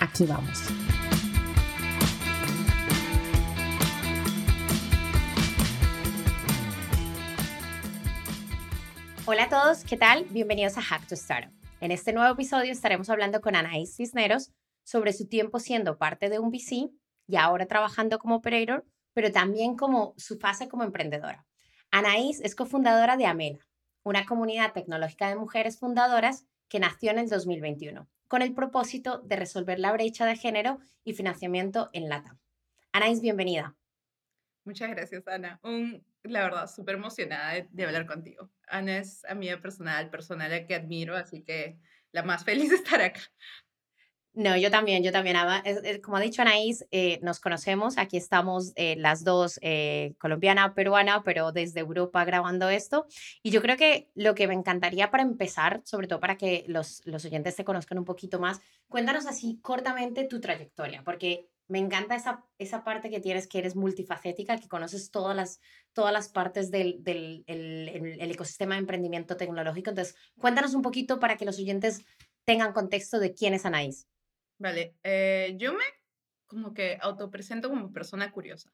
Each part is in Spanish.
Aquí vamos. Hola a todos, ¿qué tal? Bienvenidos a Hack to Startup. En este nuevo episodio estaremos hablando con Anaís Cisneros sobre su tiempo siendo parte de un VC y ahora trabajando como operator, pero también como su fase como emprendedora. Anaís es cofundadora de Amela, una comunidad tecnológica de mujeres fundadoras que nació en el 2021, con el propósito de resolver la brecha de género y financiamiento en LATAM. Anaís, bienvenida. Muchas gracias, Ana. Un, la verdad, súper emocionada de, de, hablar contigo. Ana es amiga personal, personal a que admiro, así que la más feliz de estar acá. No, yo también, yo también. como ha dicho Anaís, eh, nos conocemos. Aquí estamos eh, las dos, eh, colombiana, peruana, pero desde Europa grabando esto. Y yo creo que lo que me encantaría para empezar, sobre todo para que los, los oyentes te conozcan un poquito más, cuéntanos así cortamente tu trayectoria, porque me encanta esa, esa parte que tienes, que eres multifacética, que conoces todas las, todas las partes del, del el, el ecosistema de emprendimiento tecnológico. Entonces, cuéntanos un poquito para que los oyentes tengan contexto de quién es Anaís. Vale, eh, yo me como que autopresento como persona curiosa.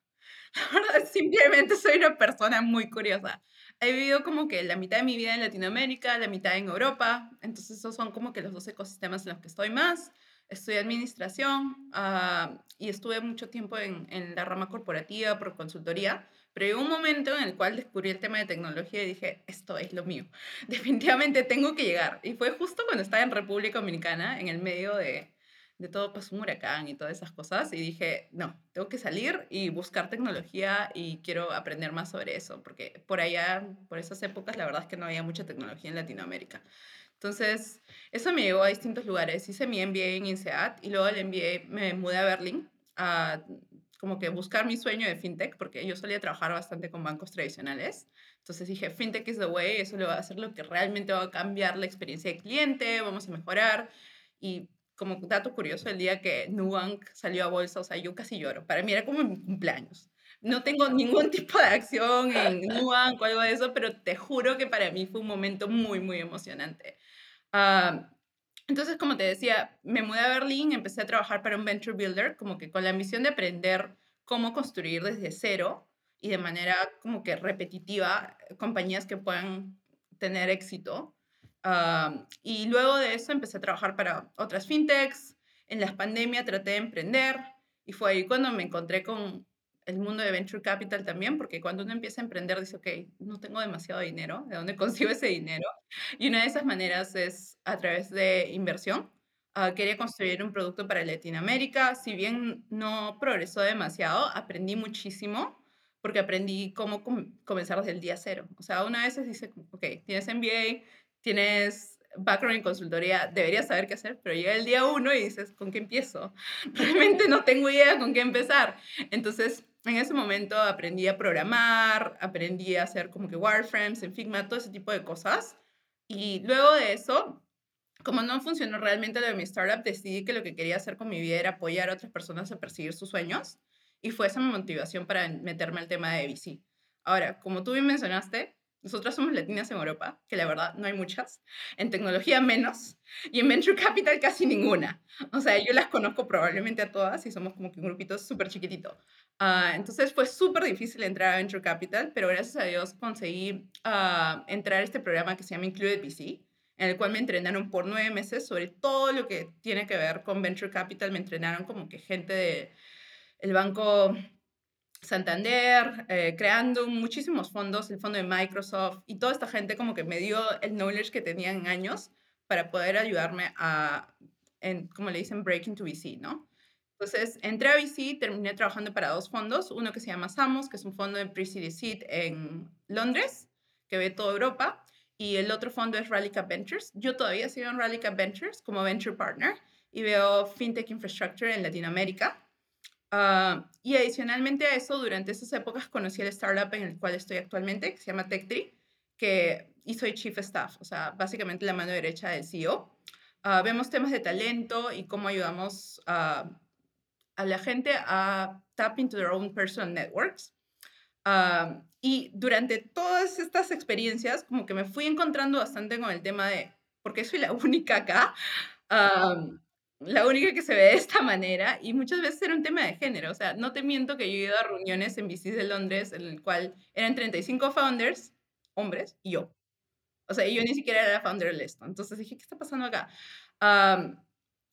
La verdad, simplemente soy una persona muy curiosa. He vivido como que la mitad de mi vida en Latinoamérica, la mitad en Europa, entonces esos son como que los dos ecosistemas en los que estoy más. Estudié administración uh, y estuve mucho tiempo en, en, la rama corporativa por consultoría, pero llegó un momento en el cual descubrí el tema de tecnología y dije, esto es lo mío, definitivamente tengo que llegar. Y fue justo cuando estaba en República Dominicana, en el medio de, de todo pasó un huracán y todas esas cosas y dije, no, tengo que salir y buscar tecnología y quiero aprender más sobre eso, porque por allá, por esas épocas, la verdad es que no había mucha tecnología en Latinoamérica. Entonces, eso me llevó a distintos lugares. Hice mi MBA en INSEAD y luego del MBA me mudé a Berlín a como que buscar mi sueño de fintech, porque yo solía trabajar bastante con bancos tradicionales. Entonces dije, fintech is the way, eso le va a hacer lo que realmente va a cambiar la experiencia del cliente, vamos a mejorar. Y como dato curioso, el día que Nubank salió a bolsa, o sea, yo casi lloro. Para mí era como mi cumpleaños. No tengo ningún tipo de acción en Nubank o algo de eso, pero te juro que para mí fue un momento muy, muy emocionante. Uh, entonces, como te decía, me mudé a Berlín, empecé a trabajar para un venture builder, como que con la misión de aprender cómo construir desde cero y de manera como que repetitiva compañías que puedan tener éxito y luego de eso empecé a trabajar para otras fintechs. En la pandemia traté de emprender y fue ahí cuando me encontré con el mundo de venture capital también, porque cuando uno empieza a emprender dice, ok, no tengo demasiado dinero, ¿de dónde consigo ese dinero? Y una de esas maneras es a través de inversión. Uh, quería construir un producto para Latinoamérica, si bien no progresó demasiado, aprendí muchísimo porque aprendí cómo com comenzar desde el día cero. O sea, una vez dice, ok, tienes MBA, tienes background en consultoría, deberías saber qué hacer, pero llega el día uno y dices, ¿con qué empiezo? Realmente no tengo idea con qué empezar. Entonces, en ese momento aprendí a programar, aprendí a hacer como que wireframes en Figma, todo ese tipo de cosas. Y luego de eso, como no funcionó realmente lo de mi startup, decidí que lo que quería hacer con mi vida era apoyar a otras personas a perseguir sus sueños. Y fue esa mi motivación para meterme al tema de VC. Ahora, como tú bien mencionaste, nosotras somos latinas en Europa, que la verdad no hay muchas, en tecnología menos, y en Venture Capital casi ninguna. O sea, yo las conozco probablemente a todas y somos como que un grupito súper chiquitito. Uh, entonces fue súper difícil entrar a Venture Capital, pero gracias a Dios conseguí uh, entrar a este programa que se llama Included VC, en el cual me entrenaron por nueve meses sobre todo lo que tiene que ver con Venture Capital. Me entrenaron como que gente del el banco Santander, eh, creando muchísimos fondos, el fondo de Microsoft y toda esta gente como que me dio el knowledge que tenían años para poder ayudarme a, en, como le dicen, break into VC, ¿no? Entonces, entré a VC, terminé trabajando para dos fondos, uno que se llama Samos, que es un fondo de pre-seed seed en Londres, que ve toda Europa, y el otro fondo es Rally Cap Ventures. Yo todavía sigo en Rally Cap Ventures como venture partner, y veo FinTech Infrastructure en Latinoamérica. Ah, y adicionalmente a eso, durante esas épocas conocí el startup en el cual estoy actualmente, que se llama TechTree, que y soy Chief Staff, o sea, básicamente la mano derecha del CEO. Ah, vemos temas de talento y cómo ayudamos a la gente a tap into their own personal networks. Ah, y durante todas estas experiencias, como que me fui encontrando bastante con el tema de, porque soy la única acá, la única que se ve de esta manera y muchas veces era un tema de género. O sea, no te miento que yo he ido a reuniones en VCs de Londres en el cual eran 35 founders, hombres, y yo. O sea, yo ni siquiera era founder de esto. Entonces dije, ¿qué está pasando acá?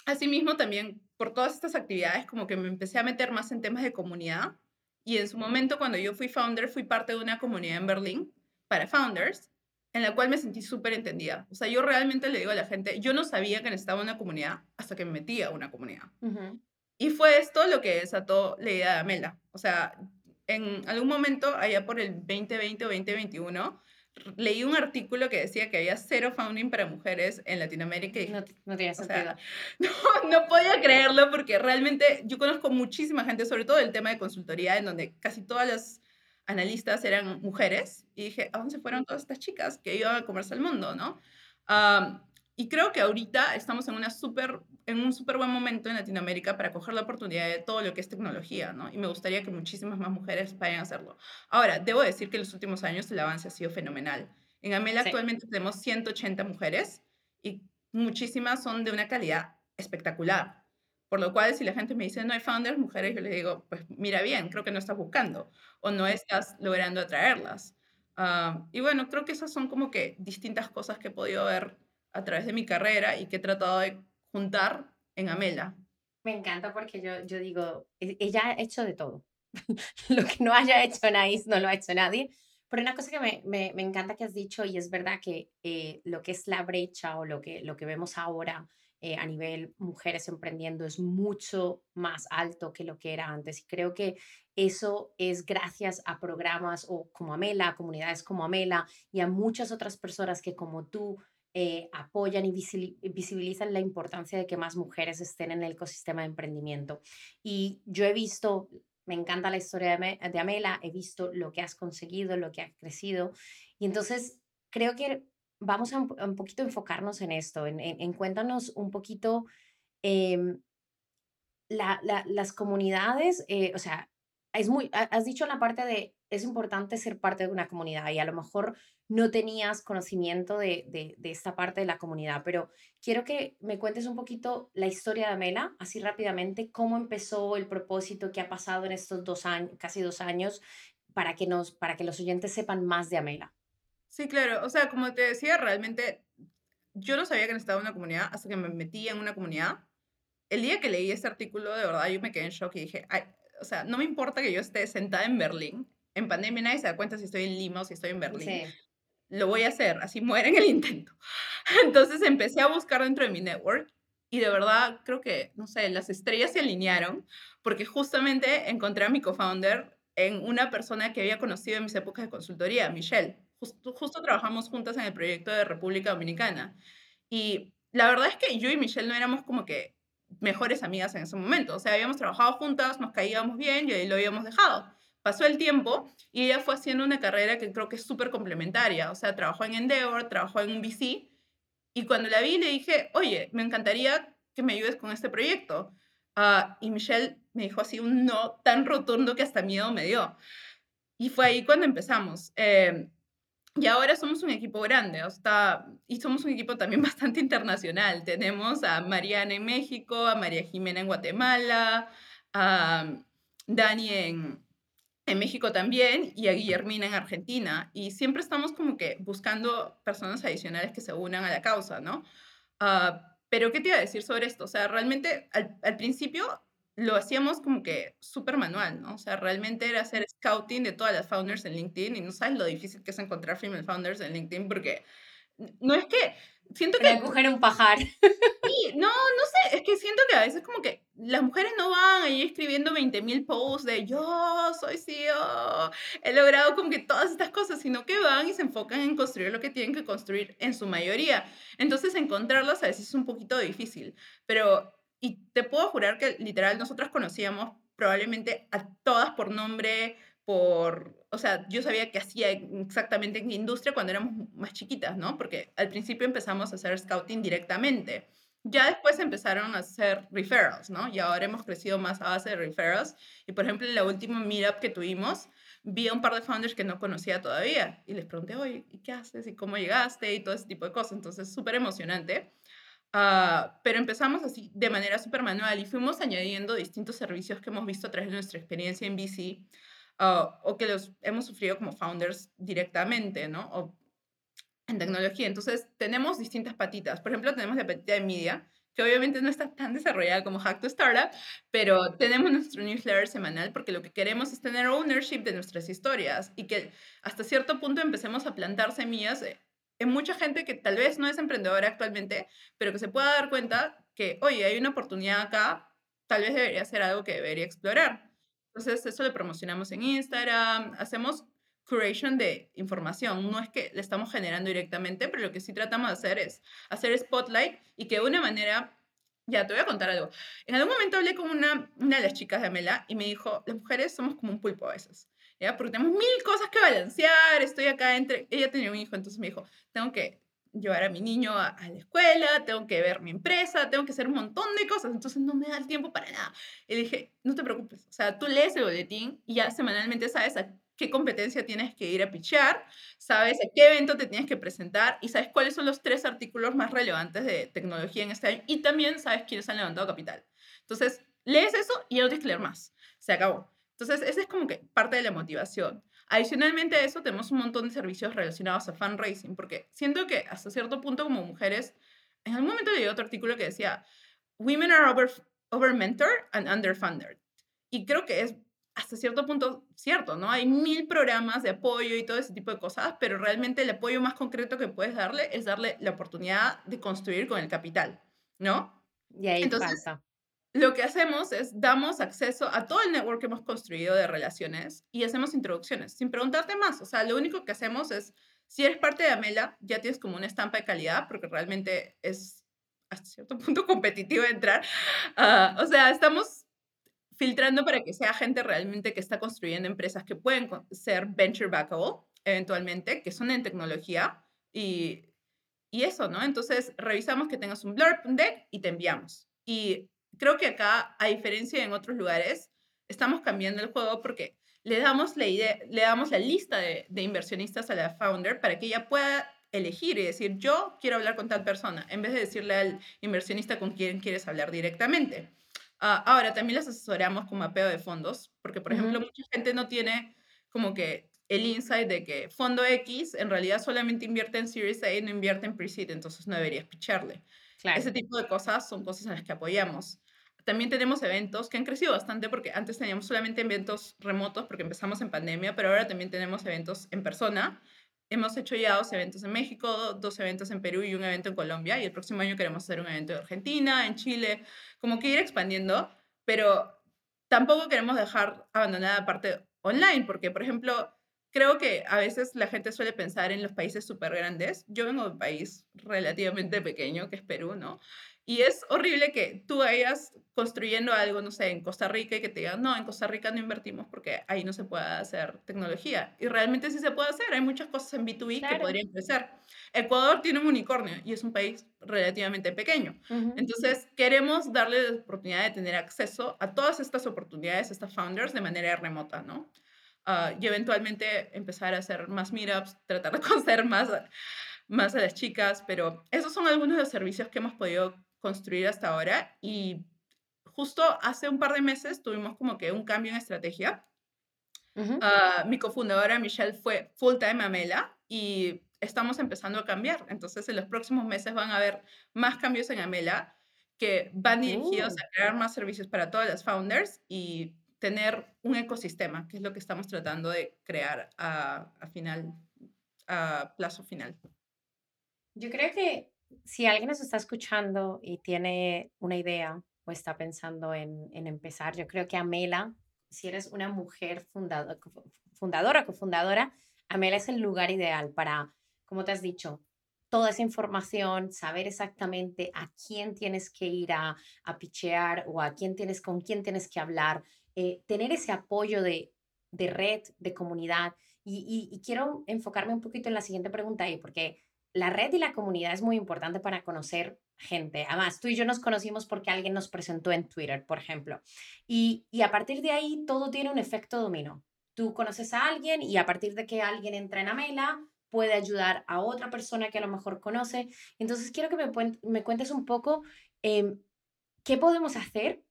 asimismo, también por todas estas actividades, como que me empecé a meter más en temas de comunidad. Y en su momento, cuando yo fui founder, fui parte de una comunidad en Berlín para founders en la cual me sentí súper entendida. O sea, yo realmente le digo a la gente, yo no sabía que necesitaba una comunidad hasta que me metí a una comunidad. Y fue esto lo que desató la idea de Amela. O sea, en algún momento, allá por el 2020 o 2021, leí un artículo que decía que había cero founding para mujeres en Latinoamérica. Y, no, no tenía sentido. no, no podía creerlo porque realmente yo conozco muchísima gente, sobre todo el tema de consultoría, en donde casi todas las analistas eran mujeres y dije, ¿a dónde se fueron todas estas chicas que iban a comerse el mundo, no? y creo que ahorita estamos en, una super, en un súper buen momento en Latinoamérica para coger la oportunidad de todo lo que es tecnología, ¿no? Y me gustaría que muchísimas más mujeres vayan a hacerlo. Ahora, debo decir que en los últimos años el avance ha sido fenomenal. En Amela actualmente tenemos 180 mujeres y muchísimas son de una calidad espectacular. Por lo cual, si la gente me dice, no hay founders mujeres, yo les digo, pues mira bien, creo que no estás buscando o no estás logrando atraerlas. Ah, y bueno, creo que esas son como que distintas cosas que he podido ver a través de mi carrera y que he tratado de juntar en Amela. Me encanta porque yo, yo digo, e, ella ha hecho de todo. lo que no haya hecho nadie no lo ha hecho nadie. Pero una cosa que me, me, me encanta que has dicho, y es verdad que eh, lo que es la brecha o lo que, lo que vemos ahora eh, a nivel mujeres emprendiendo es mucho más alto que lo que era antes. Y creo que eso es gracias a programas o como Amela, a comunidades como Amela y a muchas otras personas que como tú eh, apoyan y visibilizan la importancia de que más mujeres estén en el ecosistema de emprendimiento. Y yo he visto, me encanta la historia de, Amela, he visto lo que has conseguido, lo que has crecido. Y entonces creo que vamos a un, poquito enfocarnos en esto, en, cuéntanos un poquito em, las comunidades, eh, o sea, es muy, has dicho en la parte de, es importante ser parte de una comunidad y a lo mejor no tenías conocimiento de, de, esta parte de la comunidad, pero quiero que me cuentes un poquito la historia de Amela, así rápidamente, cómo empezó el propósito que ha pasado en estos dos años, casi dos años, para que, nos, para que los oyentes sepan más de Amela. Sí, claro. O sea, como te decía, realmente yo no sabía que necesitaba una comunidad hasta que me metí en una comunidad. El día que leí este artículo, de verdad, yo me quedé en shock y dije, o sea, no me importa que yo esté sentada en Berlín. En pandemia nadie se da cuenta si estoy en Lima o si estoy en Berlín. Lo voy a hacer, así muere en el intento. Entonces empecé a buscar dentro de mi network y de verdad creo que, no sé, las estrellas se alinearon porque justamente encontré a mi co-founder en una persona que había conocido en mis épocas de consultoría, Michelle justo, trabajamos juntas en el proyecto de República Dominicana. Y la verdad es que yo y Michelle no éramos como que mejores amigas en ese momento. O sea, habíamos trabajado juntas, nos caíamos bien y ahí lo habíamos dejado. Pasó el tiempo y ella fue haciendo una carrera que creo que es súper complementaria. O sea, trabajó en Endeavor, trabajó en un VC. Y cuando la vi le dije, oye, me encantaría que me ayudes con este proyecto. Uh, y Michelle me dijo así un no tan rotundo que hasta miedo me dio. Y fue ahí cuando empezamos. Eh, y ahora somos un equipo grande, o sea, y somos un equipo también bastante internacional. Tenemos a Mariana en México, a María Jimena en Guatemala, a Dani en, en México también y a Guillermina en Argentina. Y siempre estamos como que buscando personas adicionales que se unan a la causa, ¿no? Ah, pero, ¿qué te iba a decir sobre esto? O sea, realmente al, al principio lo hacíamos como que súper manual, ¿no? O sea, realmente era hacer scouting de todas las founders en LinkedIn y no sabes lo difícil que es encontrar female founders en LinkedIn porque no es que siento que coger un pajar. Sí, no, no sé, es que siento que a veces como que las mujeres no van ahí escribiendo 20.000 posts de yo soy CEO, he logrado como que todas estas cosas, sino que van y se enfocan en construir lo que tienen que construir en su mayoría. Entonces encontrarlas a veces es un poquito difícil, pero y te puedo jurar que literal nosotros conocíamos probablemente a todas por nombre, por, o sea, yo sabía que hacía exactamente en industria cuando éramos más chiquitas, ¿no? Porque al principio empezamos a hacer scouting directamente. Ya después empezaron a hacer referrals, ¿no? Y ahora hemos crecido más a base de referrals. Y por ejemplo, en la última meetup que tuvimos, vi a un par de founders que no conocía todavía y les pregunté, oye, ¿y qué haces? ¿Y cómo llegaste? Y todo ese tipo de cosas. Entonces, súper emocionante. Uh, pero empezamos así de manera súper manual y fuimos añadiendo distintos servicios que hemos visto a través de nuestra experiencia en VC uh, o que los hemos sufrido como founders directamente, ¿no? O en tecnología. Entonces, tenemos distintas patitas. Por ejemplo, tenemos la patita de media, que obviamente no está tan desarrollada como Hack to Startup, pero tenemos nuestro newsletter semanal porque lo que queremos es tener ownership de nuestras historias y que hasta cierto punto empecemos a plantar semillas en mucha gente que tal vez no es emprendedora actualmente, pero que se pueda dar cuenta que, oye, hay una oportunidad acá, tal vez debería ser algo que debería explorar. Entonces, eso lo promocionamos en Instagram, hacemos curation de información. No es que le estamos generando directamente, pero lo que sí tratamos de hacer es hacer spotlight y que de una manera, ya te voy a contar algo. En algún momento hablé con una, una de las chicas de Amela y me dijo, las mujeres somos como un pulpo a veces. ¿Ya? Porque tenemos mil cosas que balancear, estoy acá entre... Ella tenía un hijo, entonces me dijo, tengo que llevar a mi niño a, a, la escuela, tengo que ver mi empresa, tengo que hacer un montón de cosas, entonces no me da el tiempo para nada. Y dije, no te preocupes, o sea, tú lees el boletín y ya semanalmente sabes a qué competencia tienes que ir a pichar, sabes a qué evento te tienes que presentar y sabes cuáles son los tres artículos más relevantes de tecnología en este año y también sabes quiénes han levantado capital. Entonces, lees eso y ya no tienes que leer más. Se acabó. Entonces, esa es como que parte de la motivación. Adicionalmente a eso, tenemos un montón de servicios relacionados a fundraising, porque siento que hasta cierto punto como mujeres, en algún momento leí otro artículo que decía, Women are over, over mentored and underfunded. Y creo que es hasta cierto punto cierto, ¿no? Hay mil programas de apoyo y todo ese tipo de cosas, pero realmente el apoyo más concreto que puedes darle es darle la oportunidad de construir con el capital, ¿no? Y ahí Entonces, pasa. Lo que hacemos es damos acceso a todo el network que hemos construido de relaciones y hacemos introducciones sin preguntarte más. O sea, lo único que hacemos es, si eres parte de Amela, ya tienes como una estampa de calidad, porque realmente es hasta cierto punto competitivo entrar. Uh, o sea, estamos filtrando para que sea gente realmente que está construyendo empresas que pueden ser venture backable eventualmente, que son en tecnología y, y eso, ¿no? Entonces, revisamos que tengas un blurb, un deck y te enviamos. Y creo que acá, a diferencia de en otros lugares, estamos cambiando el juego porque le damos la, idea, le damos la lista de, de inversionistas a la founder para que ella pueda elegir y decir, yo quiero hablar con tal persona, en vez de decirle al inversionista con quién quieres hablar directamente. Ah, ahora, también las asesoramos con mapeo de fondos, porque, por ejemplo, mucha gente no tiene como que el insight de que fondo X en realidad solamente invierte en Series A y no invierte en Pre-Seed, entonces no deberías picharle. Ese tipo de cosas son cosas en las que apoyamos. También tenemos eventos que han crecido bastante porque antes teníamos solamente eventos remotos porque empezamos en pandemia, pero ahora también tenemos eventos en persona hemos hecho ya dos eventos en México, dos eventos en Perú y un evento en Colombia. Y el próximo año queremos hacer un evento en Argentina, en Chile, como que ir expandiendo, pero tampoco queremos dejar abandonada la parte online, porque, por ejemplo, creo que a veces la gente suele pensar en los países súper grandes. Yo vengo de un país relativamente pequeño, que es Perú, ¿no? Y es horrible que tú vayas construyendo algo, no sé, en Costa Rica y que te digan, no, en Costa Rica no invertimos porque ahí no se puede hacer tecnología. Y realmente sí se puede hacer, hay muchas cosas en B2B que podrían crecer. Ecuador tiene un unicornio y es un país relativamente pequeño. Entonces, queremos darle la oportunidad de tener acceso a todas estas oportunidades, a estas founders, de manera remota, ¿no? Ah, y eventualmente empezar a hacer más meetups, tratar de conocer más, más a las chicas, pero esos son algunos de los servicios que hemos podido construir hasta ahora y justo hace un par de meses tuvimos como que un cambio en estrategia. Ah, mi cofundadora Michelle fue full time a Mela y estamos empezando a cambiar. Entonces, en los próximos meses van a haber más cambios en Amela que van dirigidos a uh. crear más servicios para todas las founders y tener un ecosistema, que es lo que estamos tratando de crear a, a final, a plazo final. Yo creo que si alguien nos está escuchando y tiene una idea o está pensando en, empezar, yo creo que Amela, si eres una mujer fundadora, fundadora, cofundadora, Amela es el lugar ideal para, como te has dicho, toda esa información, saber exactamente a quién tienes que ir a, a pichear o a quién tienes, con quién tienes que hablar, eh, tener ese apoyo de, de red, de comunidad. Y, y, quiero enfocarme un poquito en la siguiente pregunta ahí, porque la red y la comunidad es muy importante para conocer gente. Además, tú y yo nos conocimos porque alguien nos presentó en Twitter, por ejemplo. Y, y a partir de ahí todo tiene un efecto dominó. Tú conoces a alguien y a partir de que alguien entra en Amela, puede ayudar a otra persona que a lo mejor conoce. Entonces, quiero que me, me cuentes un poco eh, qué podemos hacer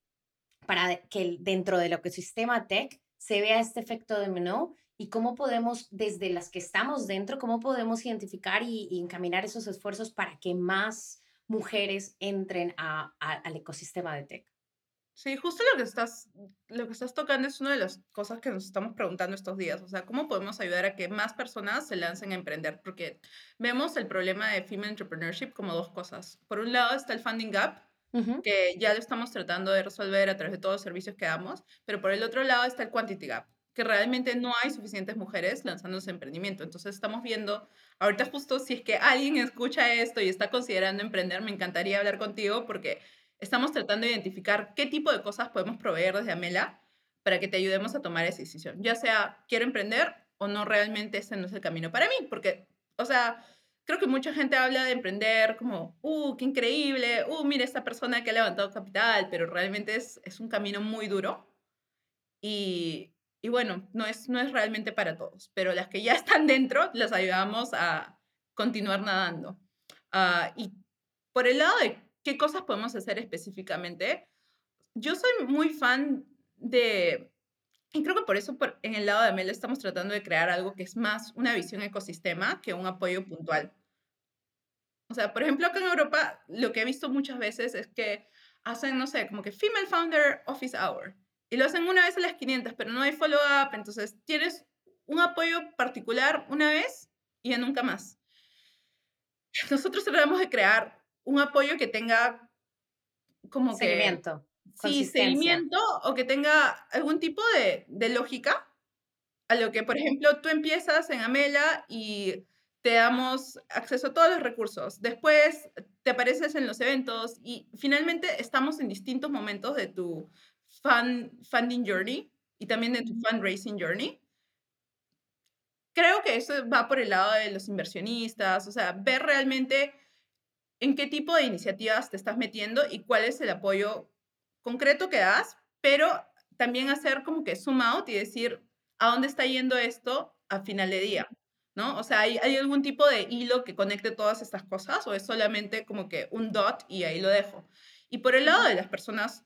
para que dentro del ecosistema tech se vea este efecto dominó y cómo podemos, desde las que estamos dentro, cómo podemos identificar y, encaminar esos esfuerzos para que más mujeres entren a, al ecosistema de tech. Sí, justo lo que estás, lo que estás tocando es una de las cosas que nos estamos preguntando estos días. O sea, ¿cómo podemos ayudar a que más personas se lancen a emprender? Porque vemos el problema de female entrepreneurship como dos cosas. Por un lado está el funding gap, que ya lo estamos tratando de resolver a través de todos los servicios que damos, pero por el otro lado está el quantity gap, que realmente no hay suficientes mujeres lanzándose emprendimiento. Entonces estamos viendo, ahorita justo si es que alguien escucha esto y está considerando emprender, me encantaría hablar contigo porque estamos tratando de identificar qué tipo de cosas podemos proveer desde Amela para que te ayudemos a tomar esa decisión. Ya sea quiero emprender o no realmente ese no es el camino para mí, porque, o sea, creo que mucha gente habla de emprender como, uh, qué increíble, uh, mira esta persona que ha levantado capital, pero realmente es, es un camino muy duro y, y bueno, no es, no es realmente para todos, pero las que ya están dentro, las ayudamos a continuar nadando. Uh, y por el lado de qué cosas podemos hacer específicamente, yo soy muy fan de, y creo que por eso en el lado de Mel estamos tratando de crear algo que es más una visión ecosistema que un apoyo puntual. O sea, por ejemplo, acá en Europa lo que he visto muchas veces es que hacen, no sé, como que Female Founder Office Hour. Y lo hacen una vez a las 500, pero no hay follow-up. Entonces, tienes un apoyo particular una vez y ya nunca más. Nosotros tratamos de crear un apoyo que tenga como seguimiento, que... Sí, seguimiento o que tenga algún tipo de, de lógica a lo que, por ejemplo, tú empiezas en Amela y te damos acceso a todos los recursos. Después te apareces en los eventos y finalmente estamos en distintos momentos de tu funding journey y también de tu fundraising journey. Creo que eso va por el lado de los inversionistas, o sea, ver realmente en qué tipo de iniciativas te estás metiendo y cuál es el apoyo concreto que das, pero también hacer como que zoom out y decir a dónde está yendo esto a final de día. ¿No? O sea, ¿hay, ¿hay, algún tipo de hilo que conecte todas estas cosas o es solamente como que un dot y ahí lo dejo? Y por el lado de las personas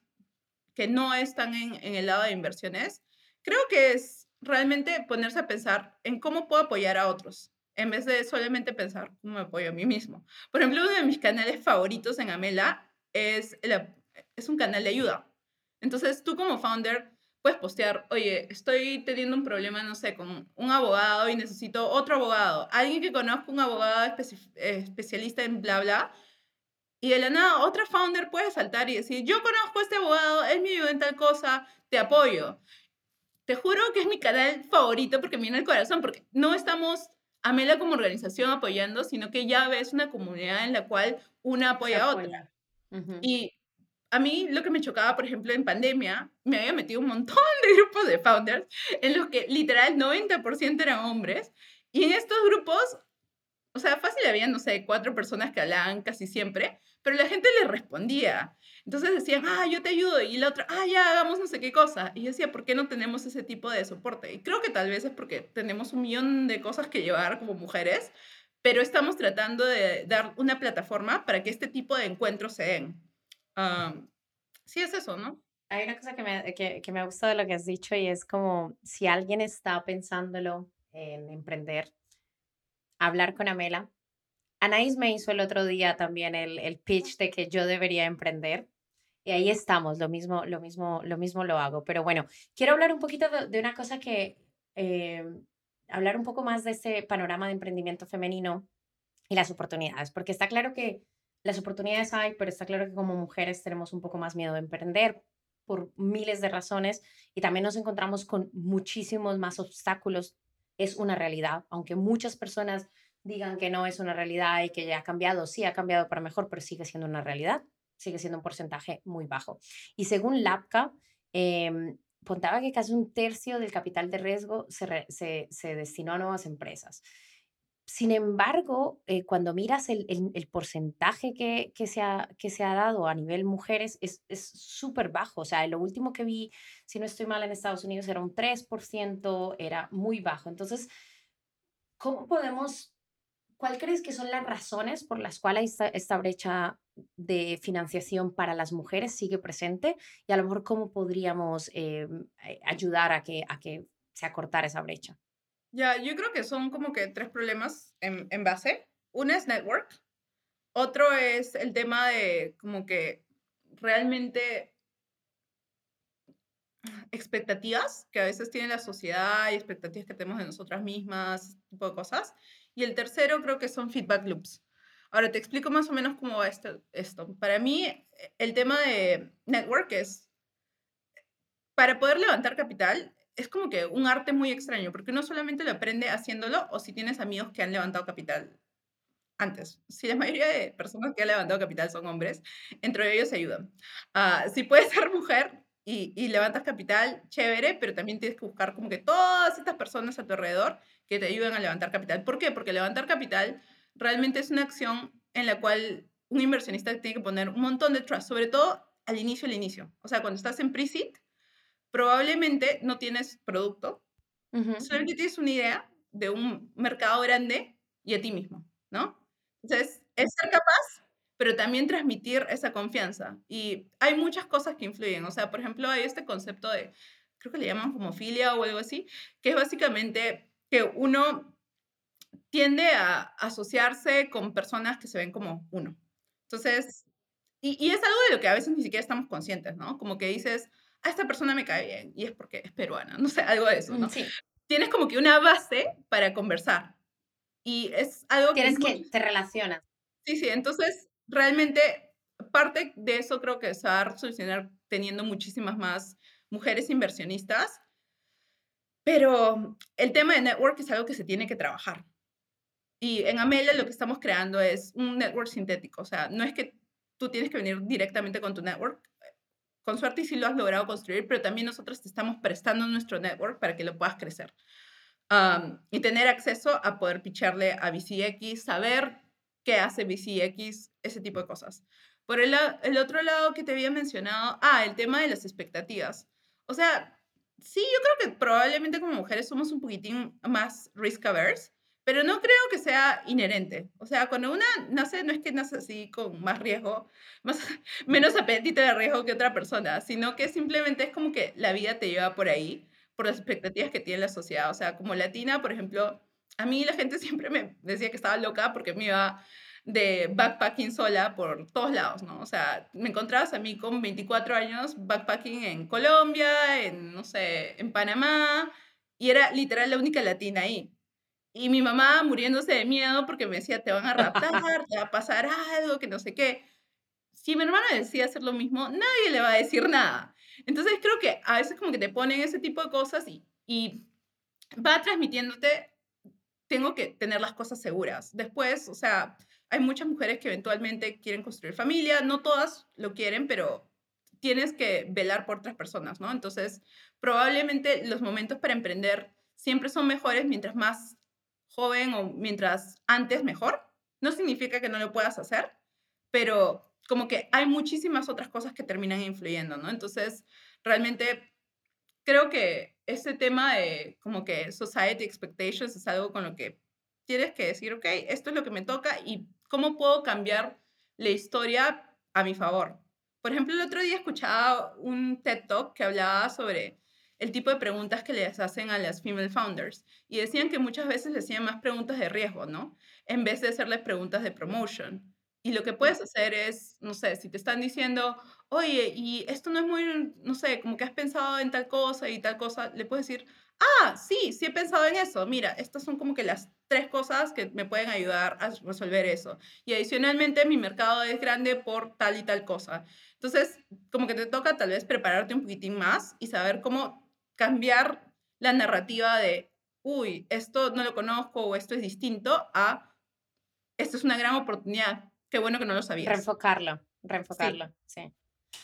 que no están en, en el lado de inversiones, creo que es realmente ponerse a pensar en cómo puedo apoyar a otros, en vez de solamente pensar cómo me apoyo a mí mismo. Por ejemplo, uno de mis canales favoritos en Amela es, es un canal de ayuda. Entonces, tú como founder puedes postear, oye, estoy teniendo un problema, no sé, con un abogado y necesito otro abogado, alguien que conozca un abogado especialista en bla, bla. Y de la nada, otra founder puede saltar y decir, yo conozco a este abogado, él me ayuda en tal cosa, te apoyo. Te juro que es mi canal favorito porque me viene el corazón, porque no estamos a Mela como organización apoyando, sino que ya ves una comunidad en la cual una apoya a otra. Y a mí lo que me chocaba, por ejemplo, en pandemia, me había metido un montón de grupos de founders en los que literal 90% eran hombres. Y en estos grupos, o sea, fácil había, no sé, cuatro personas que hablaban casi siempre, pero la gente les respondía. Entonces decían, ah, yo te ayudo. Y la otra, ah, ya, hagamos no sé qué cosa. Y yo decía, ¿por qué no tenemos ese tipo de soporte? Y creo que tal vez es porque tenemos un millón de cosas que llevar como mujeres, pero estamos tratando de dar una plataforma para que este tipo de encuentros se den sí, es eso, ¿no? Hay una cosa que me, que, que me ha gustado de lo que has dicho y es como si alguien está pensándolo en emprender, hablar con Amela. Anaís me hizo el otro día también el, el pitch de que yo debería emprender. Y ahí estamos, lo mismo, lo mismo, lo mismo lo hago. Pero bueno, quiero hablar un poquito de, una cosa que, eh, hablar un poco más de ese panorama de emprendimiento femenino y las oportunidades, porque está claro que las oportunidades hay, pero está claro que como mujeres tenemos un poco más miedo de emprender por miles de razones y también nos encontramos con muchísimos más obstáculos. Es una realidad, aunque muchas personas digan que no es una realidad y que ya ha cambiado. Sí, ha cambiado para mejor, pero sigue siendo una realidad. Sigue siendo un porcentaje muy bajo. Y según LAPCA, eh, contaba que casi un tercio del capital de riesgo se, re- se, se destinó a nuevas empresas. Sin embargo, eh, cuando miras el, el- porcentaje que, que se ha, que se ha dado a nivel mujeres, es es súper bajo. O sea, lo último que vi, si no estoy mal, en Estados Unidos era un 3%, era muy bajo. Entonces, ¿cómo podemos ¿Cuál crees que son las razones por las cuales esta, esta brecha de financiación para las mujeres sigue presente? Y a lo mejor cómo podríamos eh, eh, ayudar a que, a que se acortara esa brecha. Ya, yo creo que son como que tres problemas en, en base. Uno es network, otro es el tema de como que realmente expectativas que a veces tiene la sociedad y expectativas que tenemos de nosotras mismas, tipo de cosas. Y el tercero creo que son feedback loops. Ahora te explico más o menos cómo va esto. esto. Para mí, el tema de network es, para poder levantar capital, es como que un arte muy extraño, porque uno solamente lo aprende haciéndolo o si tienes amigos que han levantado capital antes. Si la mayoría de personas que han levantado capital son hombres, entre ellos se ayudan. Ah, si puedes ser mujer y, y levantas capital, chévere, pero también tienes que buscar como que todas estas personas a tu alrededor que te ayuden a levantar capital. ¿Por qué? Porque levantar capital realmente es una acción en la cual un inversionista tiene que poner un montón de trust, sobre todo al inicio, al inicio. O sea, cuando estás en pre-seed, probablemente no tienes producto, Ujú. solamente tienes una idea de un mercado grande y a ti mismo, ¿no? Entonces, es ser capaz, pero también transmitir esa confianza. Y hay muchas cosas que influyen. O sea, por ejemplo, hay este concepto de, creo que le llaman como filia o algo así, que es básicamente que uno tiende a asociarse con personas que se ven como uno. Entonces, y, y es algo de lo que a veces ni siquiera estamos conscientes, ¿no? Como que dices, a esta persona me cae bien y es porque es peruana, no sé, algo de eso, Mm, ¿no? Sí, Tienes como que una base para conversar. Y es algo que tienes es que, te relacionas. Sí, sí, entonces realmente parte de eso creo que se va a solucionar teniendo muchísimas más mujeres inversionistas, pero el tema de network es algo que se tiene que trabajar. Y en Amelia lo que estamos creando es un network sintético, o sea, no es que tú tienes que venir directamente con tu network, con suerte y sí lo has logrado construir, pero también nosotros te estamos prestando nuestro network para que lo puedas crecer. Y tener acceso a poder picharle a VCX, saber qué hace VCX, ese tipo de cosas. Por el, el otro lado que te había mencionado, ah, el tema de las expectativas. O sea, sí, yo creo que probablemente como mujeres somos un poquitín más risk averse, pero no creo que sea inherente. O sea, cuando una nace, no es que nace así con más riesgo, más, menos apetito de riesgo que otra persona, sino que simplemente es como que la vida te lleva por ahí por las expectativas que tiene la sociedad. O sea, como latina, por ejemplo, a mí la gente siempre me decía que estaba loca porque me iba de backpacking sola por todos lados, ¿no? O sea, me encontrabas a mí con 24 años backpacking en Colombia, en, no sé, en Panamá, y era literal la única latina ahí. Y mi mamá muriéndose de miedo porque me decía, te van a raptar, te va a pasar algo, que no sé qué. Si mi hermana decía hacer lo mismo, nadie le va a decir nada. Entonces creo que a veces como que te ponen ese tipo de cosas y, y va transmitiéndote, tengo que tener las cosas seguras. Después, o sea, hay muchas mujeres que eventualmente quieren construir familia, no todas lo quieren, pero tienes que velar por otras personas, ¿no? Entonces, probablemente los momentos para emprender siempre son mejores mientras más joven o mientras antes mejor. No significa que no lo puedas hacer, pero como que hay muchísimas otras cosas que terminan influyendo, ¿no? Entonces, realmente creo que ese tema de como que society expectations es algo con lo que tienes que decir, ok, esto es lo que me toca y cómo puedo cambiar la historia a mi favor. Por ejemplo, el otro día escuchaba un TED Talk que hablaba sobre el tipo de preguntas que les hacen a las female founders y decían que muchas veces les hacían más preguntas de riesgo, ¿no? En vez de hacerles preguntas de promotion. Y lo que puedes hacer es, no sé, si te están diciendo, oye, y esto no es muy, no sé, como que has pensado en tal cosa y tal cosa, le puedes decir, ah, sí, sí he pensado en eso. Mira, estas son como que las tres cosas que me pueden ayudar a resolver eso. Y adicionalmente, mi mercado es grande por tal y tal cosa. Entonces, como que te toca tal vez prepararte un poquitín más y saber cómo cambiar la narrativa de, uy, esto no lo conozco o esto es distinto, a esto es una gran oportunidad. Qué bueno que no lo sabías. Reenfocarlo, Sí. reenfocarlo, sí.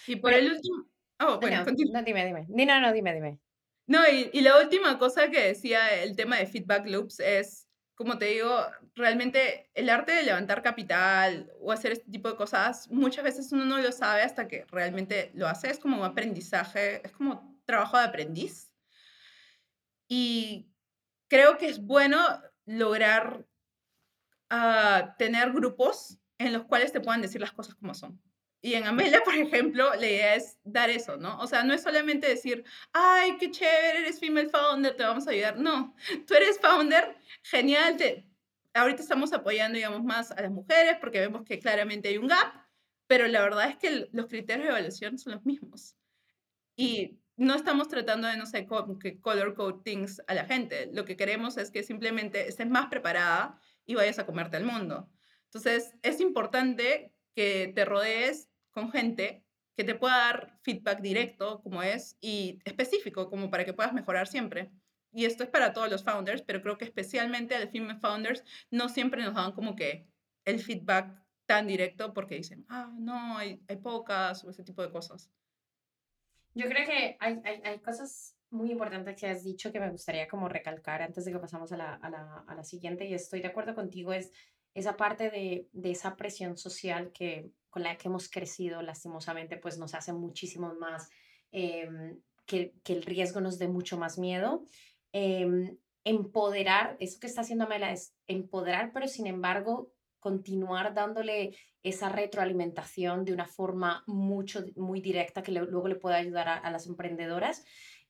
Y por Pero el último oh, no, bueno, no, no, dime, dime. Di, no, no, dime, dime. No, y, y la última cosa que decía el tema de feedback loops es, como te digo, realmente el arte de levantar capital o hacer este tipo de cosas, muchas veces uno no lo sabe hasta que realmente lo hace. Es como un aprendizaje, es como trabajo de aprendiz. Y creo que es bueno lograr ah, tener grupos en los cuales te puedan decir las cosas como son. Y en Amelia, por ejemplo, la idea es dar eso, ¿no? O sea, no es solamente decir, ay, qué chévere, eres female founder, te vamos a ayudar. No, tú eres founder, genial, te... ahorita estamos apoyando, digamos, más a las mujeres porque vemos que claramente hay un gap, pero la verdad es que los criterios de evaluación son los mismos. Y no estamos tratando de, no sé, color code things a la gente. Lo que queremos es que simplemente estés más preparada y vayas a comerte al mundo. Entonces, es importante que te rodees con gente que te pueda dar feedback directo, como es, y específico, como para que puedas mejorar siempre. Y esto es para todos los founders, pero creo que especialmente a los female founders no siempre nos dan como que el feedback tan directo porque dicen, ah, no, hay, hay pocas o ese tipo de cosas. Yo creo que hay, hay, hay cosas muy importantes que has dicho que me gustaría como recalcar antes de que pasamos a la, a la, a la siguiente y estoy de acuerdo contigo, es esa parte de, de esa presión social que con la que hemos crecido, lastimosamente, pues nos hace muchísimo más, eh, que, que, el riesgo nos dé mucho más miedo. Eh, empoderar, eso que está haciendo Amela es empoderar, pero sin embargo continuar dándole esa retroalimentación de una forma mucho, muy directa que luego le pueda ayudar a, a las emprendedoras.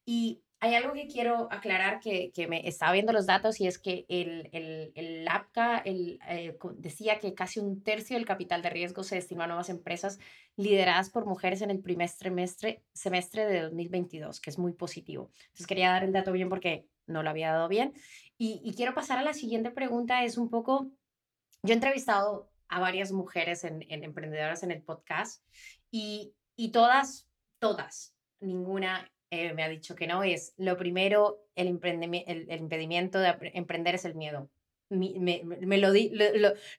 Y hay algo que quiero aclarar que, que me estaba viendo los datos y es que el, el, el APCA el, eh, decía que casi un tercio del capital de riesgo se destinó a nuevas empresas lideradas por mujeres en el primer semestre, semestre de 2022, que es muy positivo. Entonces quería dar el dato bien porque no lo había dado bien. Y, y quiero pasar a la siguiente pregunta, es un poco, yo he entrevistado a varias mujeres en, en emprendedoras en el podcast y, todas, todas, ninguna eh, me ha dicho que no, es lo primero, el, impedimento de emprender es el miedo. Me, lo, di,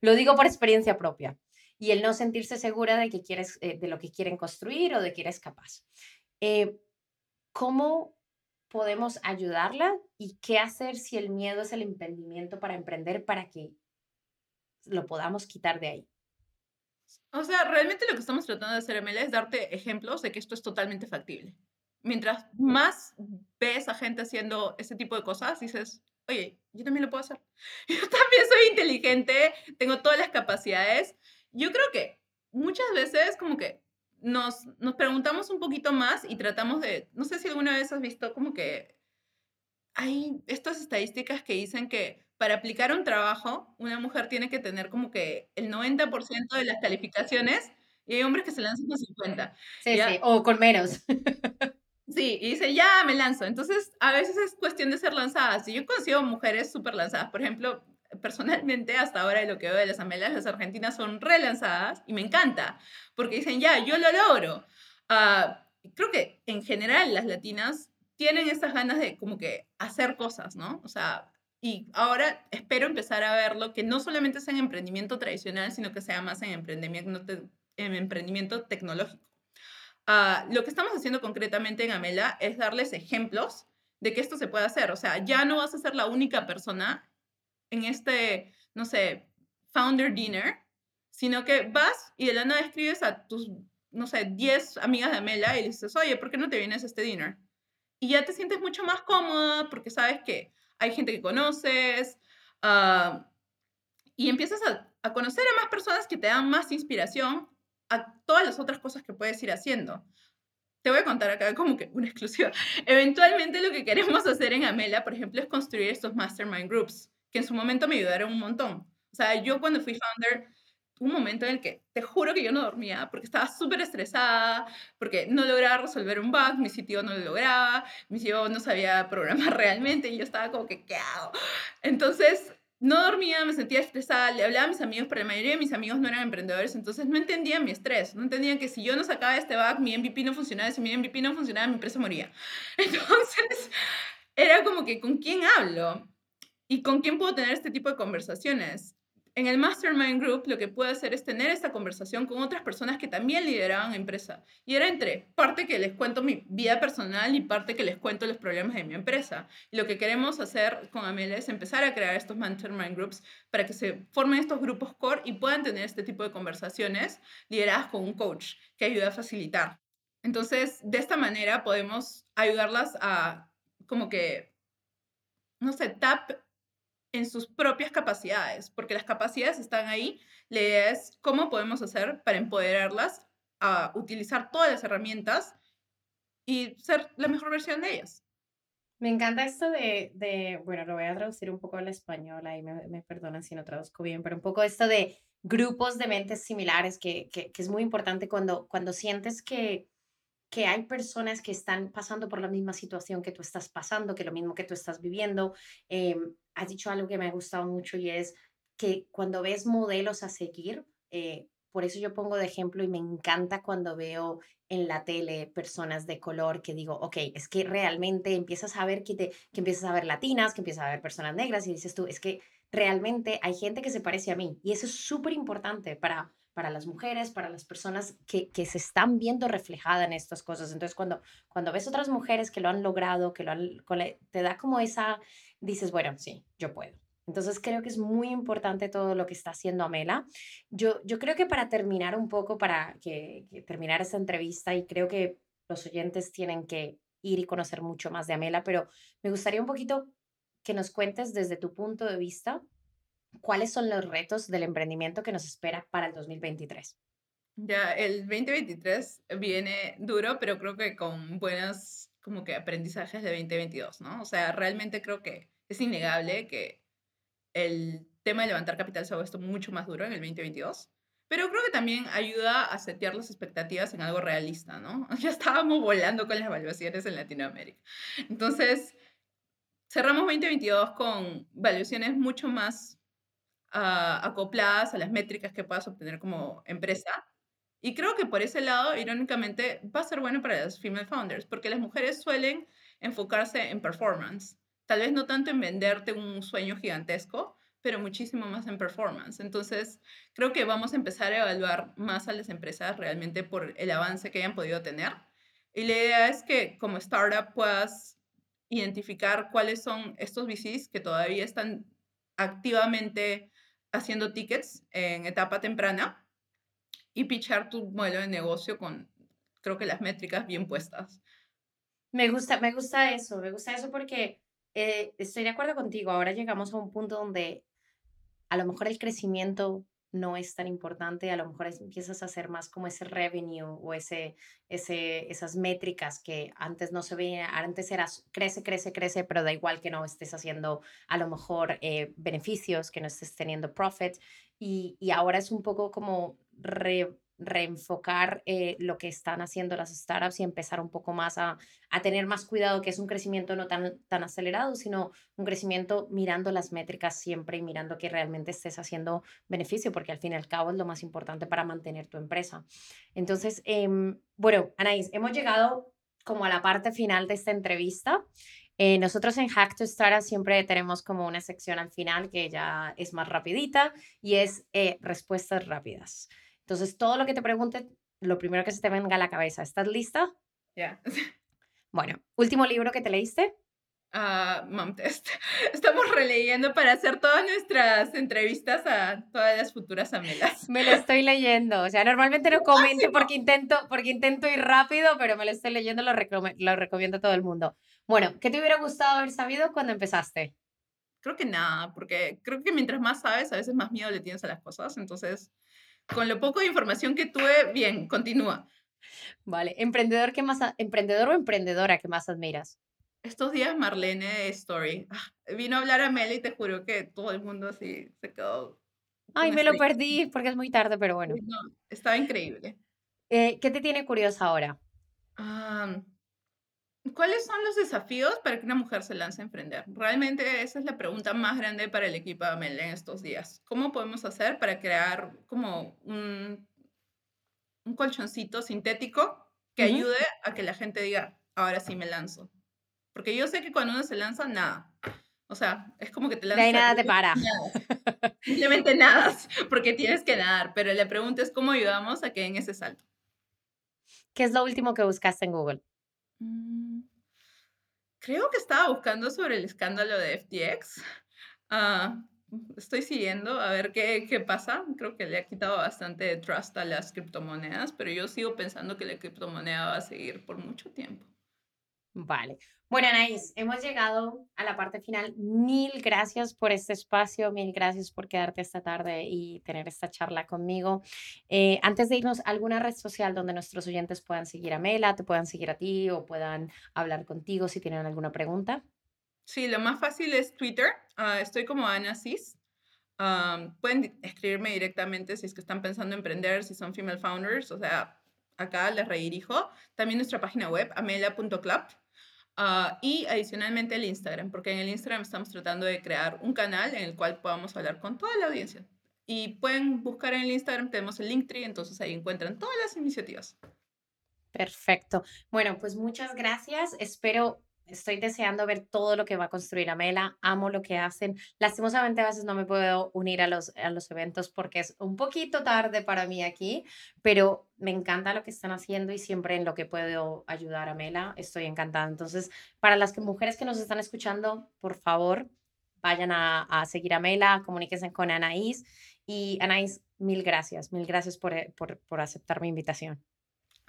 lo, digo por experiencia propia. Y el no sentirse segura de, que quieres, eh, de lo que quieren construir o de que eres capaz. Eh, ¿Cómo podemos ayudarla y qué hacer si el miedo es el impedimento para emprender para que lo podamos quitar de ahí? O sea, realmente lo que estamos tratando de hacer, Amelia, es darte ejemplos de que esto es totalmente factible mientras más ves a gente haciendo ese tipo de cosas, dices, oye, yo también lo puedo hacer. Yo también soy inteligente, tengo todas las capacidades. Yo creo que muchas veces como que nos, nos preguntamos un poquito más y tratamos de, no sé si alguna vez has visto como que hay estas estadísticas que dicen que para aplicar un trabajo, una mujer tiene que tener como que el 90% de las calificaciones y hay hombres que se lanzan con 50. Sí, ¿ya? sí, o con menos. Sí, y dice, ya me lanzo. Entonces, a veces es cuestión de ser lanzadas. Y yo consigo mujeres súper lanzadas. Por ejemplo, personalmente, hasta ahora de lo que veo de las amelas, las argentinas son relanzadas y me encanta, porque dicen, ya, yo lo logro. Uh, creo que en general las latinas tienen esas ganas de como que hacer cosas, ¿no? O sea, y ahora espero empezar a verlo, que no solamente sea en emprendimiento tradicional, sino que sea más en emprendimiento, en emprendimiento tecnológico. Uh, lo que estamos haciendo concretamente en Amela es darles ejemplos de que esto se puede hacer. O sea, ya no vas a ser la única persona en este, no sé, founder dinner, sino que vas y de la nada escribes a tus, no sé, 10 amigas de Amela y le dices, oye, ¿por qué no te vienes a este dinner? Y ya te sientes mucho más cómoda porque sabes que hay gente que conoces uh, y empiezas a, a conocer a más personas que te dan más inspiración a todas las otras cosas que puedes ir haciendo. Te voy a contar acá como que una exclusiva. Eventualmente lo que queremos hacer en Amela, por ejemplo, es construir estos mastermind groups, que en su momento me ayudaron un montón. O sea, yo cuando fui founder, un momento en el que te juro que yo no dormía porque estaba súper estresada, porque no lograba resolver un bug, mi sitio no lo lograba, mi sitio no sabía programar realmente y yo estaba como que, ¿qué hago? Entonces, no dormía, me sentía estresada, le hablaba a mis amigos, pero la mayoría de mis amigos no eran emprendedores, entonces no entendían mi estrés, no entendían que si yo no sacaba este bug, mi MVP no funcionaba, si mi MVP no funcionaba, mi empresa moría. Entonces, era como que, ¿con quién hablo? ¿Y con quién puedo tener este tipo de conversaciones? En el Mastermind Group lo que puede hacer es tener esta conversación con otras personas que también lideraban empresa. Y era entre parte que les cuento mi vida personal y parte que les cuento los problemas de mi empresa. Y lo que queremos hacer con Amelia es empezar a crear estos Mastermind Groups para que se formen estos grupos core y puedan tener este tipo de conversaciones lideradas con un coach que ayude a facilitar. Entonces, de esta manera podemos ayudarlas a como que, no sé, tap en sus propias capacidades, porque las capacidades están ahí. La idea es cómo podemos hacer para empoderarlas a utilizar todas las herramientas y ser la mejor versión de ellas. Me encanta esto de, de bueno, lo voy a traducir un poco al español, ahí me, me perdonan si no traduzco bien, pero un poco esto de grupos de mentes similares, que, que, que es muy importante cuando, cuando sientes que, que hay personas que están pasando por la misma situación que tú estás pasando, que lo mismo que tú estás viviendo. Eh, has dicho algo que me ha gustado mucho y es que cuando ves modelos a seguir, eh, por eso yo pongo de ejemplo y me encanta cuando veo en la tele personas de color que digo, ok, es que realmente empiezas a ver que, te, que empiezas a ver latinas, que empiezas a ver personas negras y dices tú, es que realmente hay gente que se parece a mí y eso es súper importante para para las mujeres, para las personas que, que, se están viendo reflejadas en estas cosas. Entonces, cuando, cuando ves otras mujeres que lo han logrado, que lo han, te da como esa, dices, bueno, sí, yo puedo. Entonces, creo que es muy importante todo lo que está haciendo Amela. Yo, yo creo que para terminar un poco, para que, que terminar esta entrevista, y creo que los oyentes tienen que ir y conocer mucho más de Amela, pero me gustaría un poquito que nos cuentes desde tu punto de vista ¿cuáles son los retos del emprendimiento que nos espera para el 2023? Ya, el 2023 viene duro, pero creo que con buenos como que aprendizajes de 2022, ¿no? O sea, realmente creo que es innegable que el tema de levantar capital se ha puesto mucho más duro en el 2022, pero creo que también ayuda a setear las expectativas en algo realista, ¿no? Ya estábamos volando con las evaluaciones en Latinoamérica. Entonces, cerramos 2022 con valuaciones mucho más acopladas a las métricas que puedas obtener como empresa. Y creo que por ese lado, irónicamente, va a ser bueno para las female founders, porque las mujeres suelen enfocarse en performance. Tal vez no tanto en venderte un sueño gigantesco, pero muchísimo más en performance. Entonces, creo que vamos a empezar a evaluar más a las empresas realmente por el avance que hayan podido tener. Y la idea es que como startup puedas identificar cuáles son estos VCs que todavía están activamente haciendo tickets en etapa temprana y pichar tu modelo de negocio con, creo que las métricas bien puestas. Me gusta, me gusta eso, me gusta eso porque eh, estoy de acuerdo contigo. Ahora llegamos a un punto donde a lo mejor el crecimiento no es tan importante, a lo mejor empiezas a hacer más como ese revenue o ese, ese, esas métricas que antes no se veían, antes eras crece, crece, crece, pero da igual que no estés haciendo a lo mejor eh, beneficios, que no estés teniendo profit y, y ahora es un poco como re, reenfocar eh, lo que están haciendo las startups y empezar un poco más a, a, tener más cuidado, que es un crecimiento no tan, tan acelerado, sino un crecimiento mirando las métricas siempre y mirando que realmente estés haciendo beneficio, porque al fin y al cabo es lo más importante para mantener tu empresa. Entonces, eh, bueno, Anaís, hemos llegado como a la parte final de esta entrevista. Eh, nosotros en Hack to Startup siempre tenemos como una sección al final que ya es más rapidita y es eh, respuestas rápidas. Entonces, todo lo que te pregunte, lo primero que se te venga a la cabeza. ¿Estás lista? Ya. Bueno, último libro que te leíste. Uh, Mom Test. Estamos releyendo para hacer todas nuestras entrevistas a todas las futuras amelas. Me lo estoy leyendo. O sea, normalmente no comento porque intento, porque intento ir rápido, pero me lo estoy leyendo, lo, lo recomiendo a todo el mundo. Bueno, ¿qué te hubiera gustado haber sabido cuando empezaste? Creo que nada, porque creo que mientras más sabes, a veces más miedo le tienes a las cosas. Entonces, con lo poco de información que tuve, bien, continúa. Vale, emprendedor que más, emprendedor o emprendedora que más admiras. Estos días Marlene de Story ah, vino a hablar a Mel y te juro que todo el mundo así se quedó. Ay, me lo perdí porque es muy tarde, pero bueno. estaba increíble. Eh, ¿Qué te tiene curiosa ahora? Ah... ¿Cuáles son los desafíos para que una mujer se lance a emprender? Realmente esa es la pregunta más grande para el equipo de Amel en estos días. ¿Cómo podemos hacer para crear como un, un colchoncito sintético que ayude a que la gente diga, ahora sí me lanzo? Porque yo sé que cuando uno se lanza, nada. O sea, es como que te De lanzas al nada te para. nadas. Simplemente nadas, porque tienes que nadar, pero la pregunta es cómo ayudamos a que den ese salto. ¿Qué es lo último que buscaste en Google? Mm, creo que estaba buscando sobre el escándalo de FTX. Ah, estoy siguiendo a ver qué, qué pasa. Creo que le ha quitado bastante trust a las criptomonedas, pero yo sigo pensando que la criptomoneda va a seguir por mucho tiempo. Vale. Bueno, Anaís, hemos llegado a la parte final. Mil gracias por este espacio, mil gracias por quedarte esta tarde y tener esta charla conmigo. Eh, antes de irnos, ¿alguna red social donde nuestros oyentes puedan seguir a Mela, te puedan seguir a ti o puedan hablar contigo si tienen alguna pregunta? Sí, lo más fácil es Twitter. Ah, estoy como Ana. Am, pueden escribirme directamente si es que están pensando en emprender, si son female founders. O sea, acá les redirijo. También nuestra página web, amela.club. Ah, y adicionalmente el Instagram, porque en el Instagram estamos tratando de crear un canal en el cual podamos hablar con toda la audiencia. Y pueden buscar en el Instagram, tenemos el Linktree, entonces ahí encuentran todas las iniciativas. Perfecto. Bueno, pues muchas gracias. Espero, estoy deseando ver todo lo que va a construir Amela. Amo lo que hacen. Lastimosamente a veces no me puedo unir a los, a los eventos porque es un poquito tarde para mí aquí, pero me encanta lo que están haciendo y siempre en lo que puedo ayudar a Amela, estoy encantada. Entonces, para las mujeres que nos están escuchando, por favor, vayan a, a seguir a Amela, comuníquense con Anaís. Y Anaís, mil gracias, mil gracias por, eh, por, por aceptar mi invitación.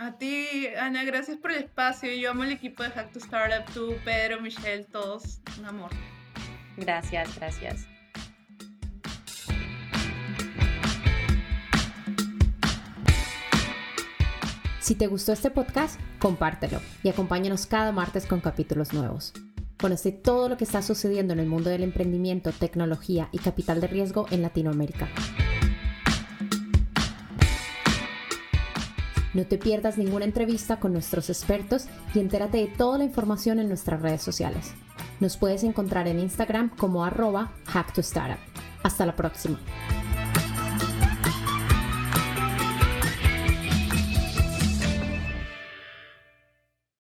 A ti, Ana, gracias por el espacio. Yo amo el equipo de Hack to Startup, tú, Pedro, Michelle, todos. Un amor. Gracias, gracias. Si te gustó este podcast, compártelo y acompáñanos cada martes con capítulos nuevos. Conoce todo lo que está sucediendo en el mundo del emprendimiento, tecnología y capital de riesgo en Latinoamérica. No te pierdas ninguna entrevista con nuestros expertos y entérate de toda la información en nuestras redes sociales. Nos puedes encontrar en Instagram como arroba hacktostartup. Hasta la próxima.